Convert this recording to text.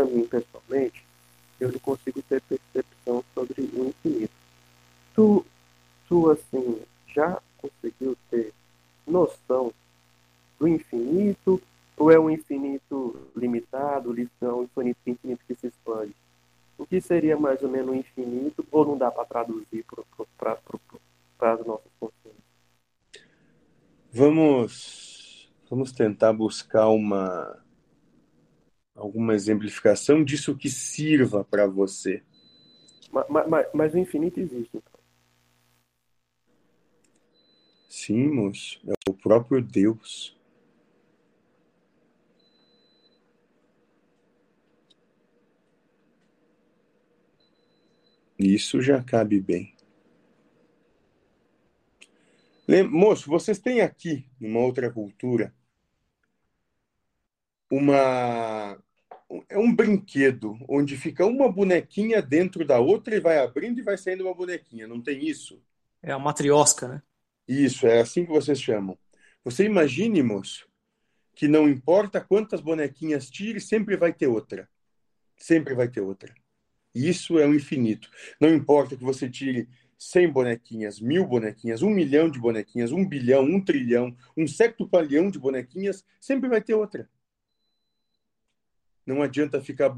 para mim, pessoalmente, eu não consigo ter percepção sobre o infinito. Tu, tu assim, já conseguiu ter noção do infinito? Ou é um infinito limitado, lição, infinito, infinito que se expande? O que seria mais ou menos o infinito? Ou não dá para traduzir para as nossas consciências? Vamos, vamos tentar buscar uma alguma exemplificação disso que sirva para você. Mas, mas, mas, o infinito existe, então. Sim, moço. É o próprio Deus. Isso já cabe bem. Moço, vocês têm aqui, numa outra cultura, uma é um brinquedo onde fica uma bonequinha dentro da outra e vai abrindo e vai saindo uma bonequinha. Não tem isso? É a matriosca, né? Isso, é assim que vocês chamam. Você imagine, moço, que não importa quantas bonequinhas tire, sempre vai ter outra. Sempre vai ter outra. Isso é o infinito. Não importa que você tire 100 bonequinhas, mil bonequinhas, um milhão de bonequinhas, um bilhão, um trilhão, um septupalhão de bonequinhas, sempre vai ter outra. Não adianta ficar